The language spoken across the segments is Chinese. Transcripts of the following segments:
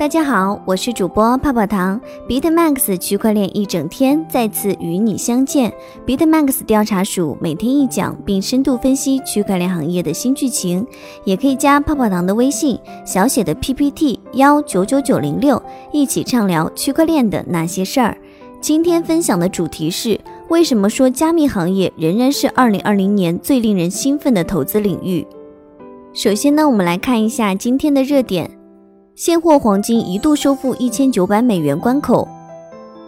大家好，我是主播泡泡糖，BitMax 区块链一整天再次与你相见。BitMax 调查署每天一讲，并深度分析区块链行业的新剧情，也可以加泡泡糖的微信，小写的 PPT 幺九九九零六，一起畅聊区块链的那些事儿。今天分享的主题是：为什么说加密行业仍然是二零二零年最令人兴奋的投资领域？首先呢，我们来看一下今天的热点。现货黄金一度收复一千九百美元关口，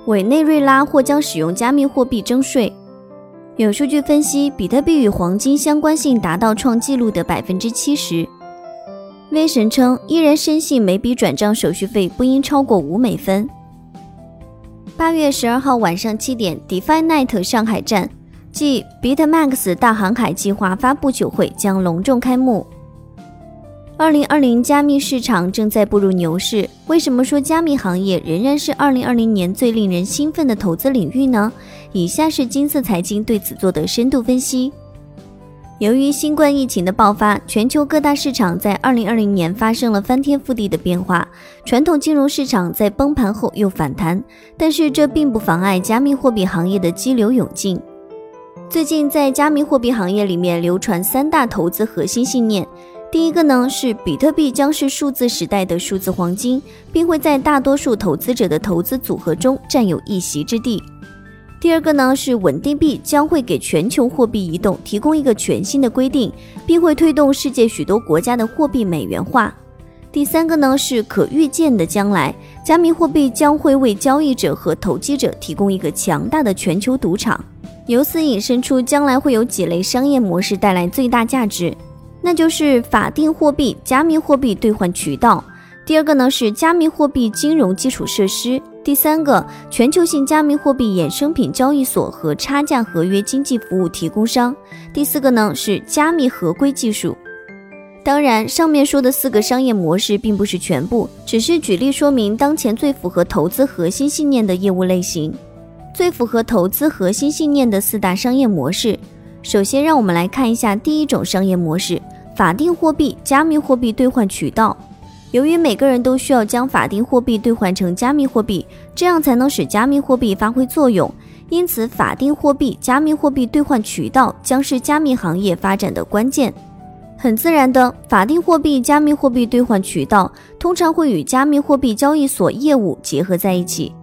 委内瑞拉或将使用加密货币征税。有数据分析，比特币与黄金相关性达到创纪录的百分之七十。威神称，依然深信每笔转账手续费不应超过五美分。八月十二号晚上七点，DeFi Night 上海站即 BitMax 大航海计划发布酒会将隆重开幕。二零二零加密市场正在步入牛市，为什么说加密行业仍然是二零二零年最令人兴奋的投资领域呢？以下是金色财经对此做的深度分析。由于新冠疫情的爆发，全球各大市场在二零二零年发生了翻天覆地的变化，传统金融市场在崩盘后又反弹，但是这并不妨碍加密货币行业的激流勇进。最近在加密货币行业里面流传三大投资核心信念。第一个呢是比特币将是数字时代的数字黄金，并会在大多数投资者的投资组合中占有一席之地。第二个呢是稳定币将会给全球货币移动提供一个全新的规定，并会推动世界许多国家的货币美元化。第三个呢是可预见的将来，加密货币将会为交易者和投机者提供一个强大的全球赌场。由此引申出将来会有几类商业模式带来最大价值。那就是法定货币、加密货币兑换渠道。第二个呢是加密货币金融基础设施。第三个，全球性加密货币衍生品交易所和差价合约经济服务提供商。第四个呢是加密合规技术。当然，上面说的四个商业模式并不是全部，只是举例说明当前最符合投资核心信念的业务类型。最符合投资核心信念的四大商业模式。首先，让我们来看一下第一种商业模式。法定货币、加密货币兑换渠道，由于每个人都需要将法定货币兑换成加密货币，这样才能使加密货币发挥作用。因此，法定货币、加密货币兑换渠道将是加密行业发展的关键。很自然的，法定货币、加密货币兑换渠道通常会与加密货币交易所业务结合在一起。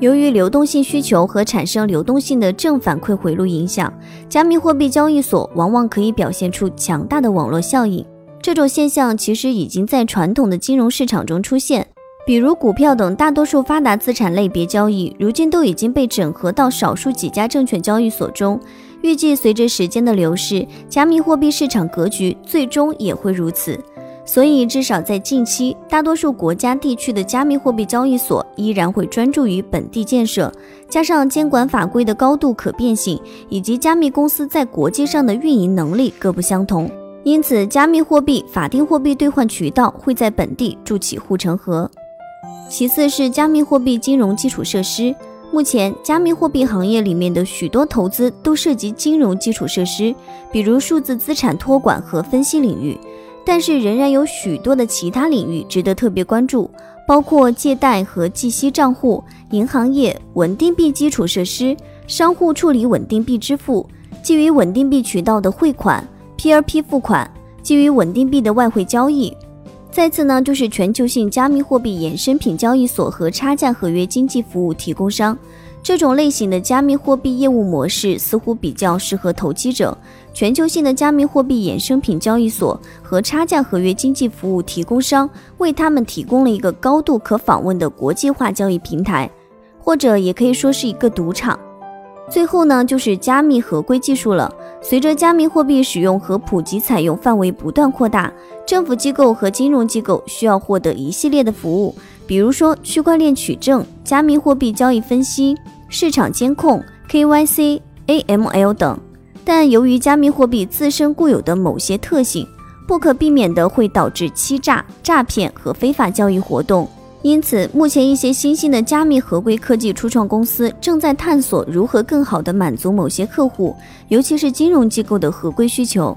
由于流动性需求和产生流动性的正反馈回路影响，加密货币交易所往往可以表现出强大的网络效应。这种现象其实已经在传统的金融市场中出现，比如股票等大多数发达资产类别交易，如今都已经被整合到少数几家证券交易所中。预计随着时间的流逝，加密货币市场格局最终也会如此。所以，至少在近期，大多数国家地区的加密货币交易所依然会专注于本地建设，加上监管法规的高度可变性，以及加密公司在国际上的运营能力各不相同，因此，加密货币法定货币兑换渠道会在本地筑起护城河。其次是加密货币金融基础设施，目前加密货币行业里面的许多投资都涉及金融基础设施，比如数字资产托管和分析领域。但是仍然有许多的其他领域值得特别关注，包括借贷和计息账户、银行业、稳定币基础设施、商户处理稳定币支付、基于稳定币渠道的汇款、P2P 付款、基于稳定币的外汇交易。再次呢，就是全球性加密货币衍生品交易所和差价合约经济服务提供商。这种类型的加密货币业务模式似乎比较适合投机者。全球性的加密货币衍生品交易所和差价合约经济服务提供商为他们提供了一个高度可访问的国际化交易平台，或者也可以说是一个赌场。最后呢，就是加密合规技术了。随着加密货币使用和普及采用范围不断扩大，政府机构和金融机构需要获得一系列的服务，比如说区块链取证、加密货币交易分析、市场监控、KYC、AML 等。但由于加密货币自身固有的某些特性，不可避免的会导致欺诈、诈骗和非法交易活动。因此，目前一些新兴的加密合规科技初创公司正在探索如何更好地满足某些客户，尤其是金融机构的合规需求。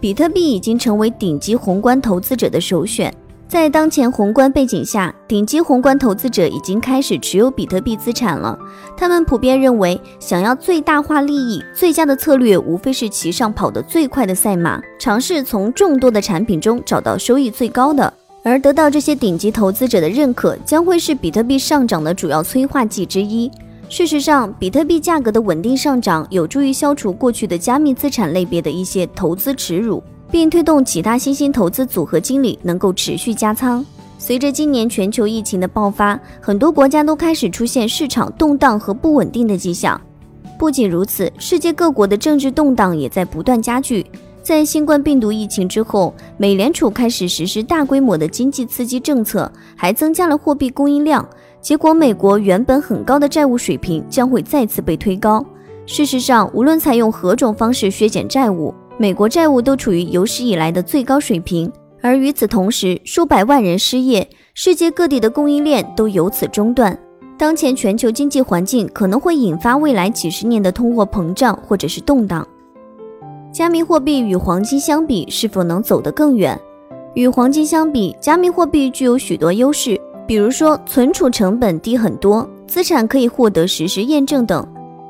比特币已经成为顶级宏观投资者的首选。在当前宏观背景下，顶级宏观投资者已经开始持有比特币资产了。他们普遍认为，想要最大化利益，最佳的策略无非是骑上跑得最快的赛马，尝试从众多的产品中找到收益最高的。而得到这些顶级投资者的认可，将会是比特币上涨的主要催化剂之一。事实上，比特币价格的稳定上涨，有助于消除过去的加密资产类别的一些投资耻辱。并推动其他新兴投资组合经理能够持续加仓。随着今年全球疫情的爆发，很多国家都开始出现市场动荡和不稳定的迹象。不仅如此，世界各国的政治动荡也在不断加剧。在新冠病毒疫情之后，美联储开始实施大规模的经济刺激政策，还增加了货币供应量。结果，美国原本很高的债务水平将会再次被推高。事实上，无论采用何种方式削减债务，美国债务都处于有史以来的最高水平，而与此同时，数百万人失业，世界各地的供应链都由此中断。当前全球经济环境可能会引发未来几十年的通货膨胀或者是动荡。加密货币与黄金相比，是否能走得更远？与黄金相比，加密货币具有许多优势，比如说存储成本低很多，资产可以获得实时验证等。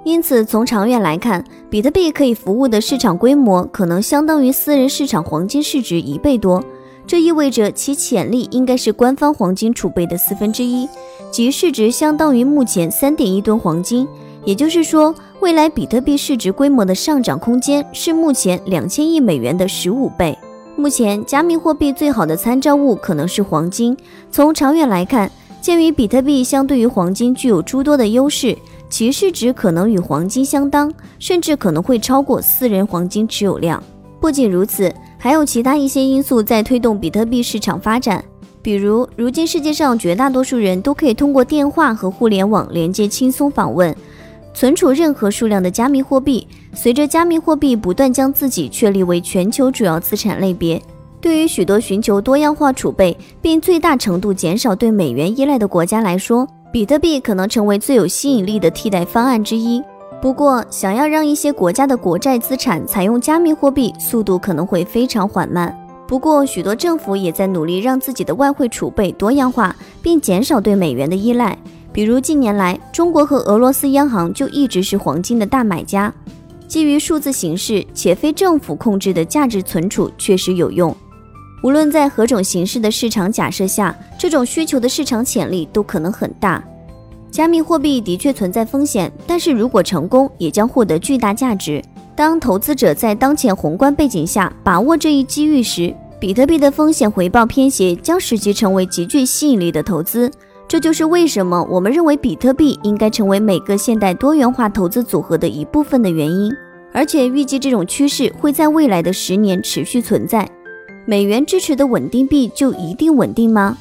因此，从长远来看，比特币可以服务的市场规模可能相当于私人市场黄金市值一倍多。这意味着其潜力应该是官方黄金储备的四分之一，即市值相当于目前三点一吨黄金。也就是说，未来比特币市值规模的上涨空间是目前两千亿美元的十五倍。目前，加密货币最好的参照物可能是黄金。从长远来看，鉴于比特币相对于黄金具有诸多的优势。其市值可能与黄金相当，甚至可能会超过私人黄金持有量。不仅如此，还有其他一些因素在推动比特币市场发展。比如，如今世界上绝大多数人都可以通过电话和互联网连接轻松访问、存储任何数量的加密货币。随着加密货币不断将自己确立为全球主要资产类别，对于许多寻求多样化储备并最大程度减少对美元依赖的国家来说，比特币可能成为最有吸引力的替代方案之一。不过，想要让一些国家的国债资产采用加密货币，速度可能会非常缓慢。不过，许多政府也在努力让自己的外汇储备多样化，并减少对美元的依赖。比如，近年来，中国和俄罗斯央行就一直是黄金的大买家。基于数字形式且非政府控制的价值存储确实有用。无论在何种形式的市场假设下，这种需求的市场潜力都可能很大。加密货币的确存在风险，但是如果成功，也将获得巨大价值。当投资者在当前宏观背景下把握这一机遇时，比特币的风险回报偏斜将使其成为极具吸引力的投资。这就是为什么我们认为比特币应该成为每个现代多元化投资组合的一部分的原因。而且预计这种趋势会在未来的十年持续存在。美元支持的稳定币就一定稳定吗？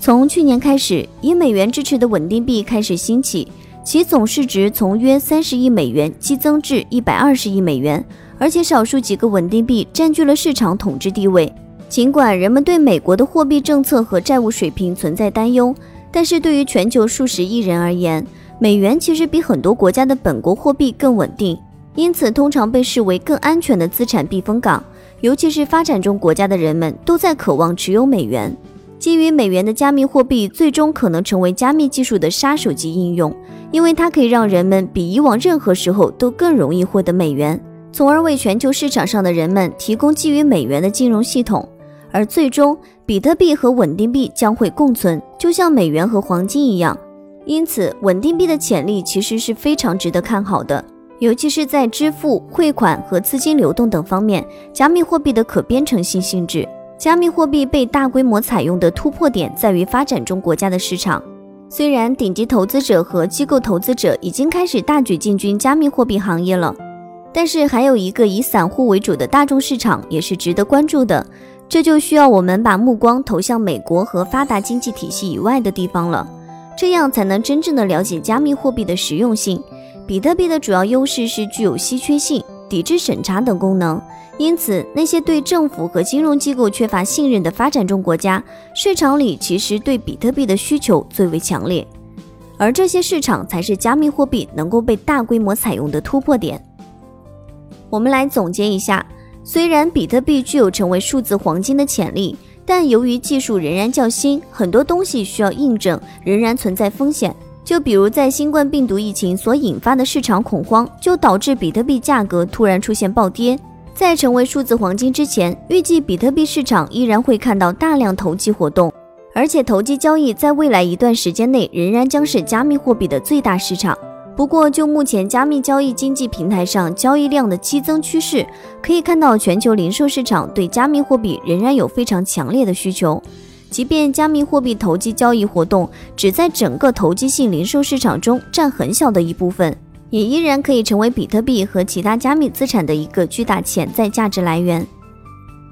从去年开始，以美元支持的稳定币开始兴起，其总市值从约三十亿美元激增至一百二十亿美元，而且少数几个稳定币占据了市场统治地位。尽管人们对美国的货币政策和债务水平存在担忧，但是对于全球数十亿人而言，美元其实比很多国家的本国货币更稳定，因此通常被视为更安全的资产避风港。尤其是发展中国家的人们都在渴望持有美元。基于美元的加密货币最终可能成为加密技术的杀手级应用，因为它可以让人们比以往任何时候都更容易获得美元，从而为全球市场上的人们提供基于美元的金融系统。而最终，比特币和稳定币将会共存，就像美元和黄金一样。因此，稳定币的潜力其实是非常值得看好的。尤其是在支付、汇款和资金流动等方面，加密货币的可编程性性质。加密货币被大规模采用的突破点在于发展中国家的市场。虽然顶级投资者和机构投资者已经开始大举进军加密货币行业了，但是还有一个以散户为主的大众市场也是值得关注的。这就需要我们把目光投向美国和发达经济体系以外的地方了，这样才能真正的了解加密货币的实用性。比特币的主要优势是具有稀缺性、抵制审查等功能，因此那些对政府和金融机构缺乏信任的发展中国家，市场里其实对比特币的需求最为强烈，而这些市场才是加密货币能够被大规模采用的突破点。我们来总结一下，虽然比特币具有成为数字黄金的潜力。但由于技术仍然较新，很多东西需要印证，仍然存在风险。就比如在新冠病毒疫情所引发的市场恐慌，就导致比特币价格突然出现暴跌。在成为数字黄金之前，预计比特币市场依然会看到大量投机活动，而且投机交易在未来一段时间内仍然将是加密货币的最大市场。不过，就目前加密交易经济平台上交易量的激增趋势，可以看到全球零售市场对加密货币仍然有非常强烈的需求。即便加密货币投机交易活动只在整个投机性零售市场中占很小的一部分，也依然可以成为比特币和其他加密资产的一个巨大潜在价值来源。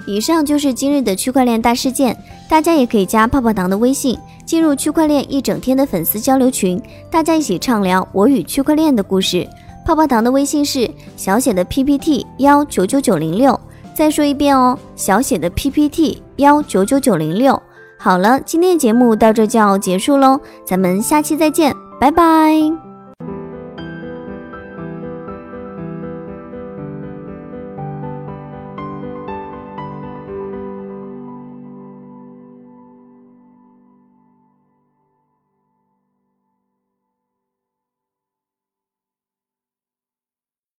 以上就是今日的区块链大事件，大家也可以加泡泡糖的微信。进入区块链一整天的粉丝交流群，大家一起畅聊我与区块链的故事。泡泡糖的微信是小写的 PPT 幺九九九零六，再说一遍哦，小写的 PPT 幺九九九零六。好了，今天的节目到这就要结束喽，咱们下期再见，拜拜。